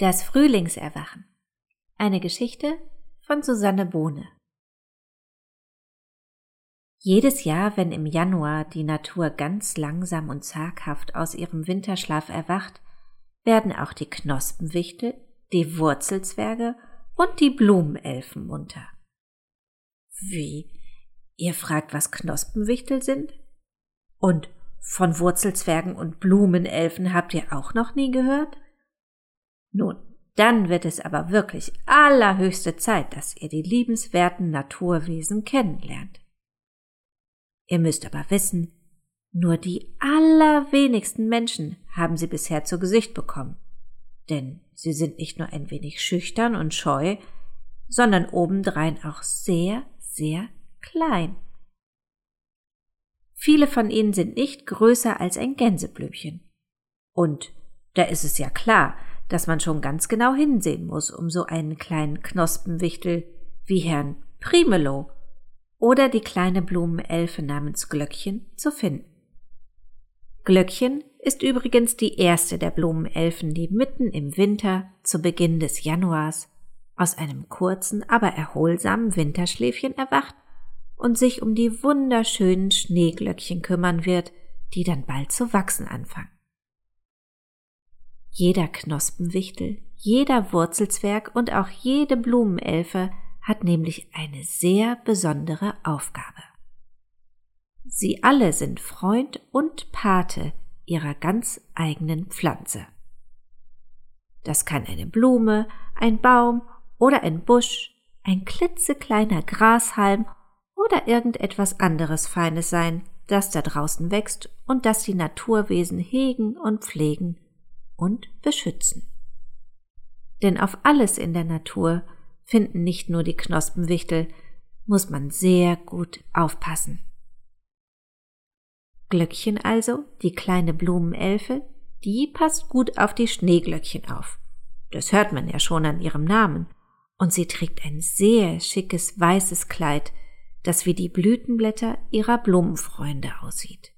Das Frühlingserwachen. Eine Geschichte von Susanne Bohne. Jedes Jahr, wenn im Januar die Natur ganz langsam und zaghaft aus ihrem Winterschlaf erwacht, werden auch die Knospenwichtel, die Wurzelzwerge und die Blumenelfen munter. Wie? Ihr fragt, was Knospenwichtel sind? Und von Wurzelzwergen und Blumenelfen habt ihr auch noch nie gehört? Nun, dann wird es aber wirklich allerhöchste Zeit, dass ihr die liebenswerten Naturwesen kennenlernt. Ihr müsst aber wissen, nur die allerwenigsten Menschen haben sie bisher zu Gesicht bekommen. Denn sie sind nicht nur ein wenig schüchtern und scheu, sondern obendrein auch sehr, sehr klein. Viele von ihnen sind nicht größer als ein Gänseblümchen. Und da ist es ja klar, dass man schon ganz genau hinsehen muss, um so einen kleinen Knospenwichtel wie Herrn Primelo oder die kleine Blumenelfe namens Glöckchen zu finden. Glöckchen ist übrigens die erste der Blumenelfen, die mitten im Winter zu Beginn des Januars aus einem kurzen, aber erholsamen Winterschläfchen erwacht und sich um die wunderschönen Schneeglöckchen kümmern wird, die dann bald zu wachsen anfangen. Jeder Knospenwichtel, jeder Wurzelzwerg und auch jede Blumenelfe hat nämlich eine sehr besondere Aufgabe. Sie alle sind Freund und Pate ihrer ganz eigenen Pflanze. Das kann eine Blume, ein Baum oder ein Busch, ein klitzekleiner Grashalm oder irgendetwas anderes Feines sein, das da draußen wächst und das die Naturwesen hegen und pflegen und beschützen. Denn auf alles in der Natur finden nicht nur die Knospenwichtel, muss man sehr gut aufpassen. Glöckchen also, die kleine Blumenelfe, die passt gut auf die Schneeglöckchen auf. Das hört man ja schon an ihrem Namen. Und sie trägt ein sehr schickes weißes Kleid, das wie die Blütenblätter ihrer Blumenfreunde aussieht.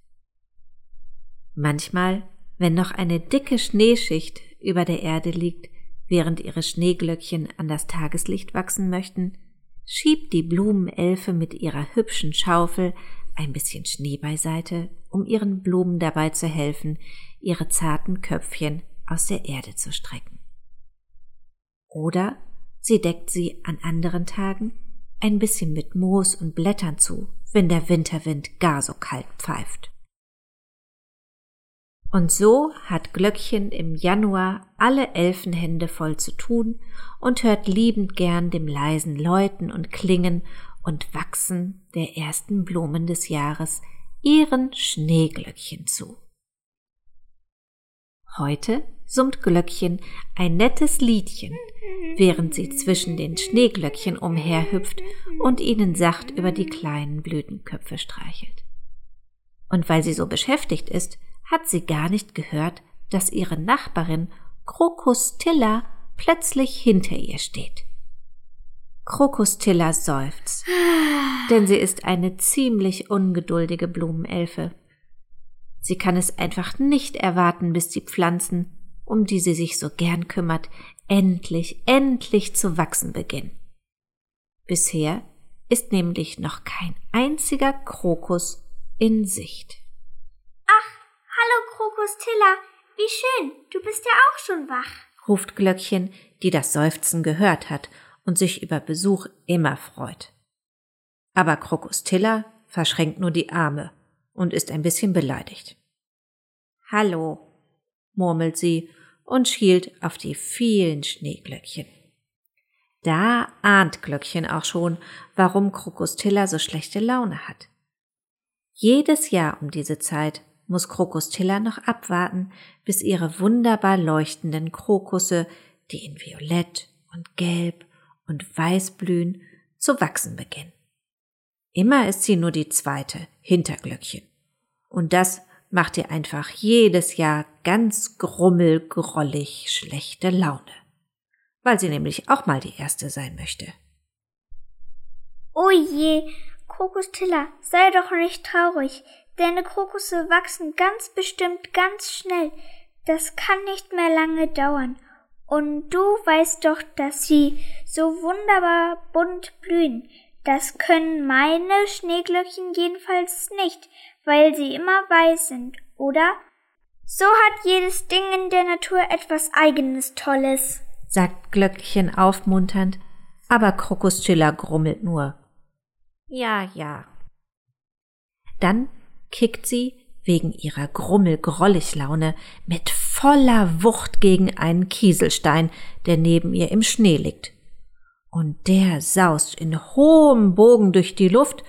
Manchmal wenn noch eine dicke Schneeschicht über der Erde liegt, während ihre Schneeglöckchen an das Tageslicht wachsen möchten, schiebt die Blumenelfe mit ihrer hübschen Schaufel ein bisschen Schnee beiseite, um ihren Blumen dabei zu helfen, ihre zarten Köpfchen aus der Erde zu strecken. Oder sie deckt sie an anderen Tagen ein bisschen mit Moos und Blättern zu, wenn der Winterwind gar so kalt pfeift. Und so hat Glöckchen im Januar alle Elfenhände voll zu tun und hört liebend gern dem leisen Läuten und Klingen und Wachsen der ersten Blumen des Jahres ihren Schneeglöckchen zu. Heute summt Glöckchen ein nettes Liedchen, während sie zwischen den Schneeglöckchen umherhüpft und ihnen sacht über die kleinen Blütenköpfe streichelt. Und weil sie so beschäftigt ist, hat sie gar nicht gehört, dass ihre Nachbarin Krokustilla plötzlich hinter ihr steht. Krokustilla seufzt, denn sie ist eine ziemlich ungeduldige Blumenelfe. Sie kann es einfach nicht erwarten, bis die Pflanzen, um die sie sich so gern kümmert, endlich, endlich zu wachsen beginnen. Bisher ist nämlich noch kein einziger Krokus in Sicht. Krokustilla, wie schön, du bist ja auch schon wach, ruft Glöckchen, die das Seufzen gehört hat und sich über Besuch immer freut. Aber Krokustilla verschränkt nur die Arme und ist ein bisschen beleidigt. Hallo, murmelt sie und schielt auf die vielen Schneeglöckchen. Da ahnt Glöckchen auch schon, warum Krokustilla so schlechte Laune hat. Jedes Jahr um diese Zeit muss Krokustilla noch abwarten, bis ihre wunderbar leuchtenden Krokusse, die in Violett und Gelb und Weiß blühen, zu wachsen beginnen. Immer ist sie nur die zweite, Hinterglöckchen. Und das macht ihr einfach jedes Jahr ganz grummelgrollig schlechte Laune. Weil sie nämlich auch mal die erste sein möchte. Oh je, Krokustilla, sei doch nicht traurig. Deine Krokusse wachsen ganz bestimmt ganz schnell. Das kann nicht mehr lange dauern. Und du weißt doch, dass sie so wunderbar bunt blühen. Das können meine Schneeglöckchen jedenfalls nicht, weil sie immer weiß sind, oder? So hat jedes Ding in der Natur etwas eigenes Tolles, sagt Glöckchen aufmunternd, aber Krokuschilla grummelt nur. Ja, ja. Dann kickt sie wegen ihrer Grummel-Grollig-Laune mit voller Wucht gegen einen Kieselstein, der neben ihr im Schnee liegt. Und der saust in hohem Bogen durch die Luft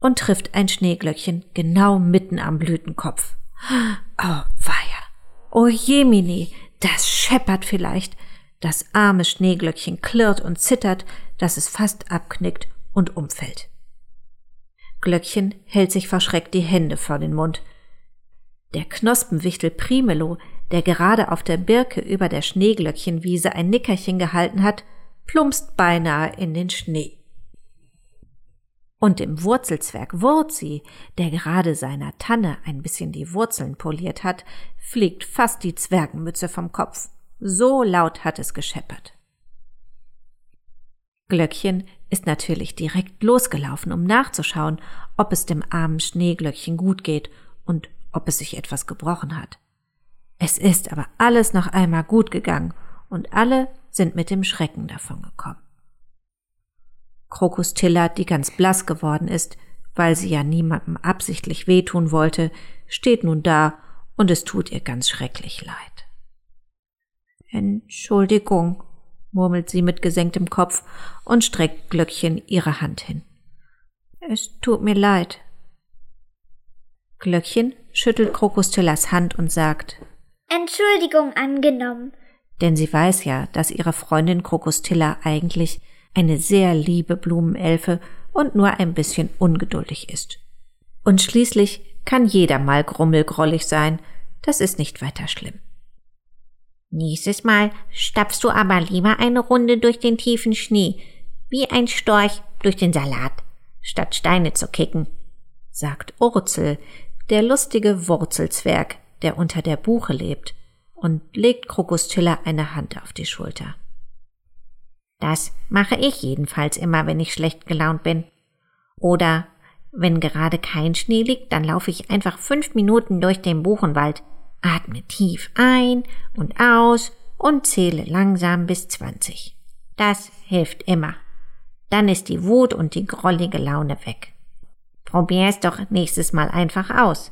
und trifft ein Schneeglöckchen genau mitten am Blütenkopf. Oh, weia. Oh Jemini, das scheppert vielleicht. Das arme Schneeglöckchen klirrt und zittert, dass es fast abknickt und umfällt. Glöckchen hält sich verschreckt die Hände vor den Mund. Der Knospenwichtel Primelo, der gerade auf der Birke über der Schneeglöckchenwiese ein Nickerchen gehalten hat, plumpst beinahe in den Schnee. Und dem Wurzelzwerg Wurzi, der gerade seiner Tanne ein bisschen die Wurzeln poliert hat, fliegt fast die Zwergenmütze vom Kopf. So laut hat es gescheppert. Glöckchen ist natürlich direkt losgelaufen, um nachzuschauen, ob es dem armen Schneeglöckchen gut geht und ob es sich etwas gebrochen hat. Es ist aber alles noch einmal gut gegangen und alle sind mit dem Schrecken davongekommen. Krokustilla, die ganz blass geworden ist, weil sie ja niemandem absichtlich wehtun wollte, steht nun da und es tut ihr ganz schrecklich leid. Entschuldigung, murmelt sie mit gesenktem Kopf und streckt Glöckchen ihre Hand hin. Es tut mir leid. Glöckchen schüttelt Krokustillas Hand und sagt Entschuldigung angenommen. Denn sie weiß ja, dass ihre Freundin Krokustilla eigentlich eine sehr liebe Blumenelfe und nur ein bisschen ungeduldig ist. Und schließlich kann jeder mal grummelgrollig sein, das ist nicht weiter schlimm. Nächstes Mal stapfst du aber lieber eine Runde durch den tiefen Schnee, wie ein Storch durch den Salat, statt Steine zu kicken, sagt Urzel, der lustige Wurzelzwerg, der unter der Buche lebt, und legt Krokustilla eine Hand auf die Schulter. Das mache ich jedenfalls immer, wenn ich schlecht gelaunt bin. Oder wenn gerade kein Schnee liegt, dann laufe ich einfach fünf Minuten durch den Buchenwald Atme tief ein und aus und zähle langsam bis 20. Das hilft immer. Dann ist die Wut und die grollige Laune weg. Probier es doch nächstes Mal einfach aus.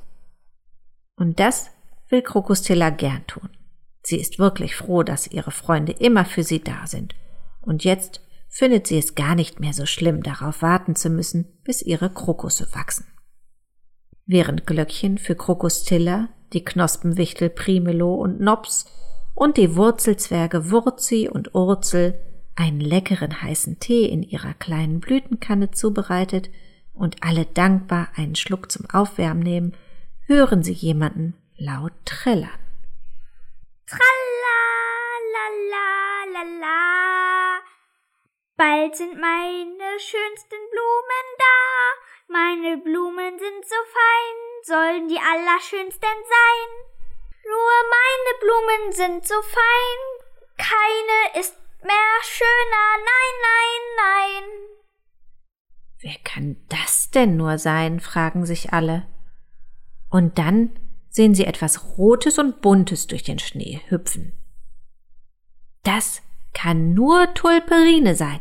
Und das will Krokustilla gern tun. Sie ist wirklich froh, dass ihre Freunde immer für sie da sind. Und jetzt findet sie es gar nicht mehr so schlimm, darauf warten zu müssen, bis ihre Krokusse wachsen. Während Glöckchen für Krokustilla die Knospenwichtel Primelo und Nops und die Wurzelzwerge Wurzi und Urzel einen leckeren heißen Tee in ihrer kleinen Blütenkanne zubereitet und alle dankbar einen Schluck zum Aufwärmen nehmen, hören sie jemanden laut trällern. Tralla, la, la, la, la. Bald sind meine schönsten Blumen da, meine Blumen sind so fein, sollen die allerschönsten sein. Nur meine Blumen sind so fein, keine ist mehr schöner, nein, nein, nein. Wer kann das denn nur sein? fragen sich alle. Und dann sehen sie etwas Rotes und Buntes durch den Schnee hüpfen. Das kann nur Tulperine sein.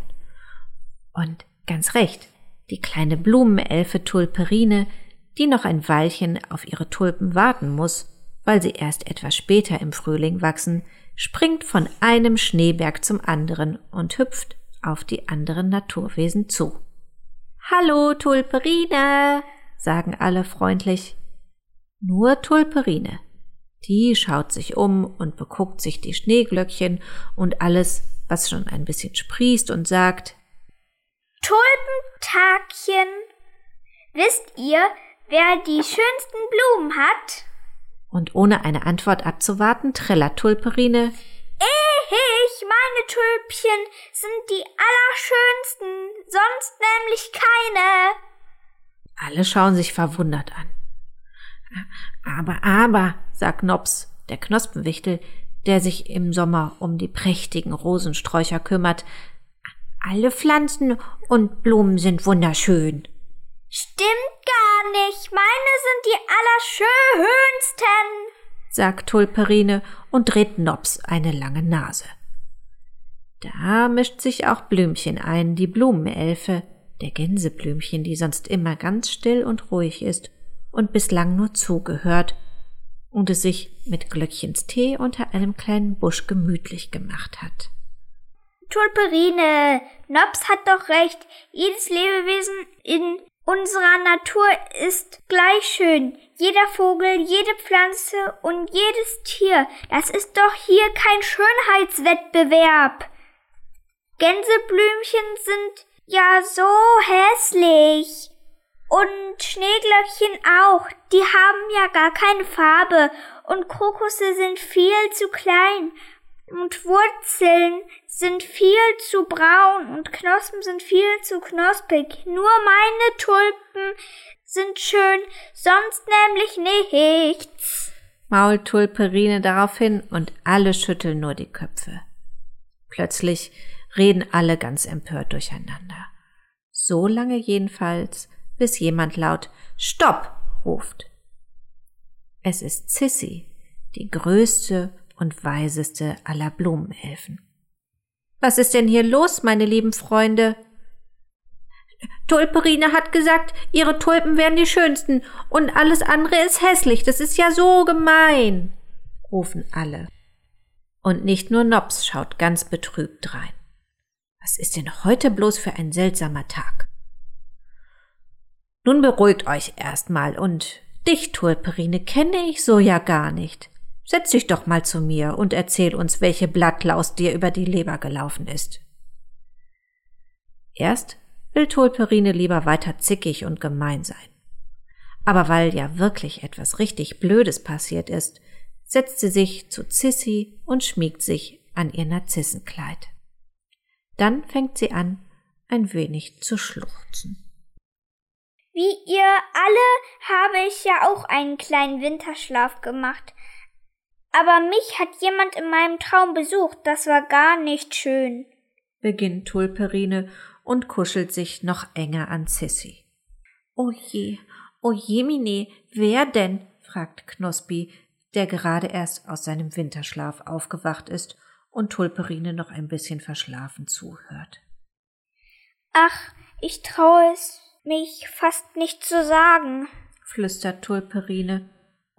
Und ganz recht, die kleine Blumenelfe Tulperine die noch ein Weilchen auf ihre Tulpen warten muss, weil sie erst etwas später im Frühling wachsen, springt von einem Schneeberg zum anderen und hüpft auf die anderen Naturwesen zu. Hallo, Tulperine, sagen alle freundlich. Nur Tulperine. Die schaut sich um und beguckt sich die Schneeglöckchen und alles, was schon ein bisschen sprießt und sagt Tulpentagchen, wisst ihr, wer die schönsten Blumen hat? Und ohne eine Antwort abzuwarten, trällert Tulperine. Ich, meine Tulpchen sind die allerschönsten, sonst nämlich keine. Alle schauen sich verwundert an. Aber, aber, sagt Nops, der Knospenwichtel, der sich im Sommer um die prächtigen Rosensträucher kümmert. Alle Pflanzen und Blumen sind wunderschön. Stimmt nicht. Meine sind die allerschönsten, sagt Tulperine und dreht Nops eine lange Nase. Da mischt sich auch Blümchen ein, die Blumenelfe, der Gänseblümchen, die sonst immer ganz still und ruhig ist und bislang nur zugehört und es sich mit Glöckchens Tee unter einem kleinen Busch gemütlich gemacht hat. Tulperine, Nops hat doch recht. Jedes Lebewesen in unserer Natur ist gleich schön. Jeder Vogel, jede Pflanze und jedes Tier. Das ist doch hier kein Schönheitswettbewerb. Gänseblümchen sind ja so hässlich. Und Schneeglöckchen auch, die haben ja gar keine Farbe und Krokusse sind viel zu klein und Wurzeln sind viel zu braun und Knospen sind viel zu knospig. Nur meine Tulpen sind schön, sonst nämlich nichts. Mault Tulperine daraufhin und alle schütteln nur die Köpfe. Plötzlich reden alle ganz empört durcheinander. So lange jedenfalls, bis jemand laut Stopp ruft. Es ist Sissy, die größte und weiseste aller Blumenelfen. Was ist denn hier los, meine lieben Freunde? Tulperine hat gesagt, ihre Tulpen wären die schönsten und alles andere ist hässlich. Das ist ja so gemein, rufen alle. Und nicht nur Nops schaut ganz betrübt rein. Was ist denn heute bloß für ein seltsamer Tag? Nun beruhigt euch erstmal und dich, Tulperine, kenne ich so ja gar nicht. Setz dich doch mal zu mir und erzähl uns, welche Blattlaus dir über die Leber gelaufen ist. Erst will Tulperine lieber weiter zickig und gemein sein. Aber weil ja wirklich etwas richtig Blödes passiert ist, setzt sie sich zu Sissy und schmiegt sich an ihr Narzissenkleid. Dann fängt sie an, ein wenig zu schluchzen. Wie ihr alle habe ich ja auch einen kleinen Winterschlaf gemacht. Aber mich hat jemand in meinem Traum besucht, das war gar nicht schön, beginnt Tulperine und kuschelt sich noch enger an Sissy. O je, o jemine, wer denn? fragt Knospi, der gerade erst aus seinem Winterschlaf aufgewacht ist und Tulperine noch ein bisschen verschlafen zuhört. Ach, ich traue es mich fast nicht zu sagen, flüstert Tulperine,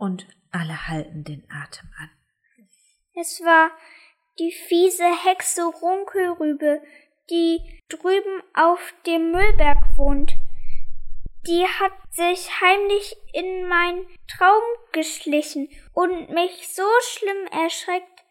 und alle halten den Atem an. Es war die fiese Hexe Runkelrübe, die drüben auf dem Müllberg wohnt. Die hat sich heimlich in meinen Traum geschlichen und mich so schlimm erschreckt.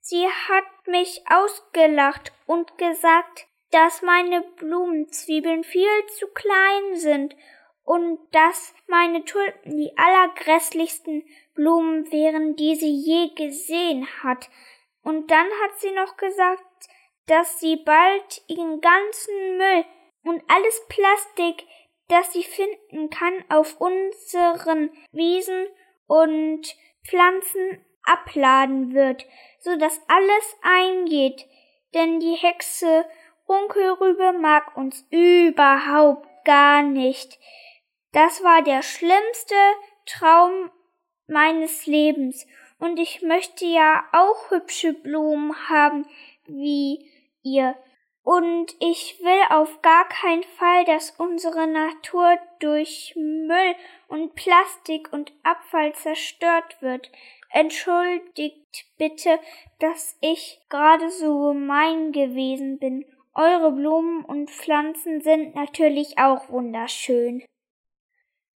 Sie hat mich ausgelacht und gesagt, dass meine Blumenzwiebeln viel zu klein sind und dass meine Tulpen die allergrässlichsten Blumen wären, die sie je gesehen hat. Und dann hat sie noch gesagt, dass sie bald ihren ganzen Müll und alles Plastik, das sie finden kann, auf unseren Wiesen und Pflanzen abladen wird, so dass alles eingeht, denn die Hexe Runkelrübe mag uns überhaupt gar nicht. Das war der schlimmste Traum meines Lebens, und ich möchte ja auch hübsche Blumen haben wie ihr. Und ich will auf gar keinen Fall, dass unsere Natur durch Müll und Plastik und Abfall zerstört wird. Entschuldigt bitte, dass ich gerade so gemein gewesen bin eure Blumen und Pflanzen sind natürlich auch wunderschön.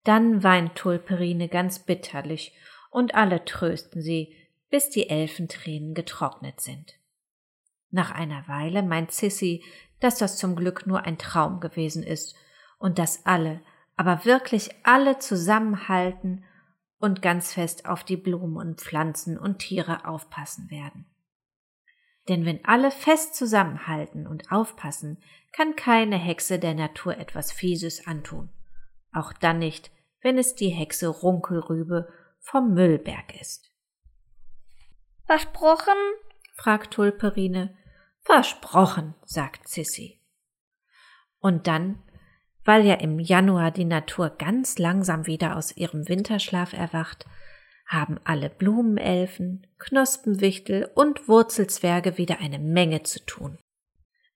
Dann weint Tulperine ganz bitterlich und alle trösten sie, bis die Elfentränen getrocknet sind. Nach einer Weile meint Sissy, dass das zum Glück nur ein Traum gewesen ist und dass alle, aber wirklich alle zusammenhalten und ganz fest auf die Blumen und Pflanzen und Tiere aufpassen werden. Denn wenn alle fest zusammenhalten und aufpassen, kann keine Hexe der Natur etwas Fieses antun. Auch dann nicht, wenn es die Hexe Runkelrübe vom Müllberg ist. Versprochen? fragt Tulperine. Versprochen, sagt Sissy. Und dann, weil ja im Januar die Natur ganz langsam wieder aus ihrem Winterschlaf erwacht, haben alle Blumenelfen, Knospenwichtel und Wurzelzwerge wieder eine Menge zu tun.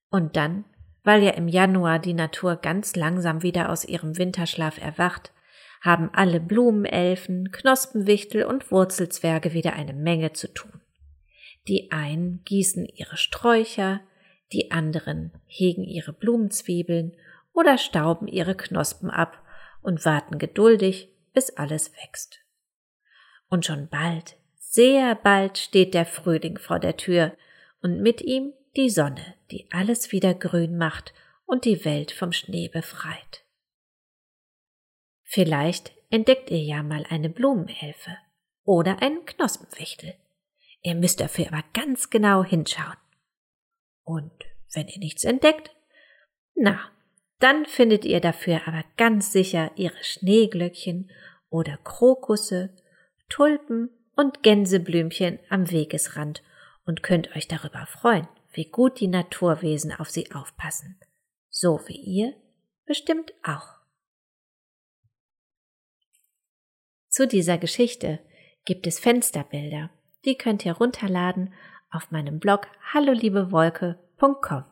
Und dann, weil ja im Januar die Natur ganz langsam wieder aus ihrem Winterschlaf erwacht, haben alle Blumenelfen, Knospenwichtel und Wurzelzwerge wieder eine Menge zu tun. Die einen gießen ihre Sträucher, die anderen hegen ihre Blumenzwiebeln oder stauben ihre Knospen ab und warten geduldig, bis alles wächst. Und schon bald, sehr bald steht der Frühling vor der Tür und mit ihm die Sonne, die alles wieder grün macht und die Welt vom Schnee befreit. Vielleicht entdeckt ihr ja mal eine Blumenelfe oder einen Knospenwichtel. Ihr müsst dafür aber ganz genau hinschauen. Und wenn ihr nichts entdeckt, na, dann findet ihr dafür aber ganz sicher ihre Schneeglöckchen oder Krokusse Tulpen und Gänseblümchen am Wegesrand und könnt euch darüber freuen, wie gut die Naturwesen auf sie aufpassen. So wie ihr bestimmt auch. Zu dieser Geschichte gibt es Fensterbilder. Die könnt ihr runterladen auf meinem Blog halloliebewolke.com.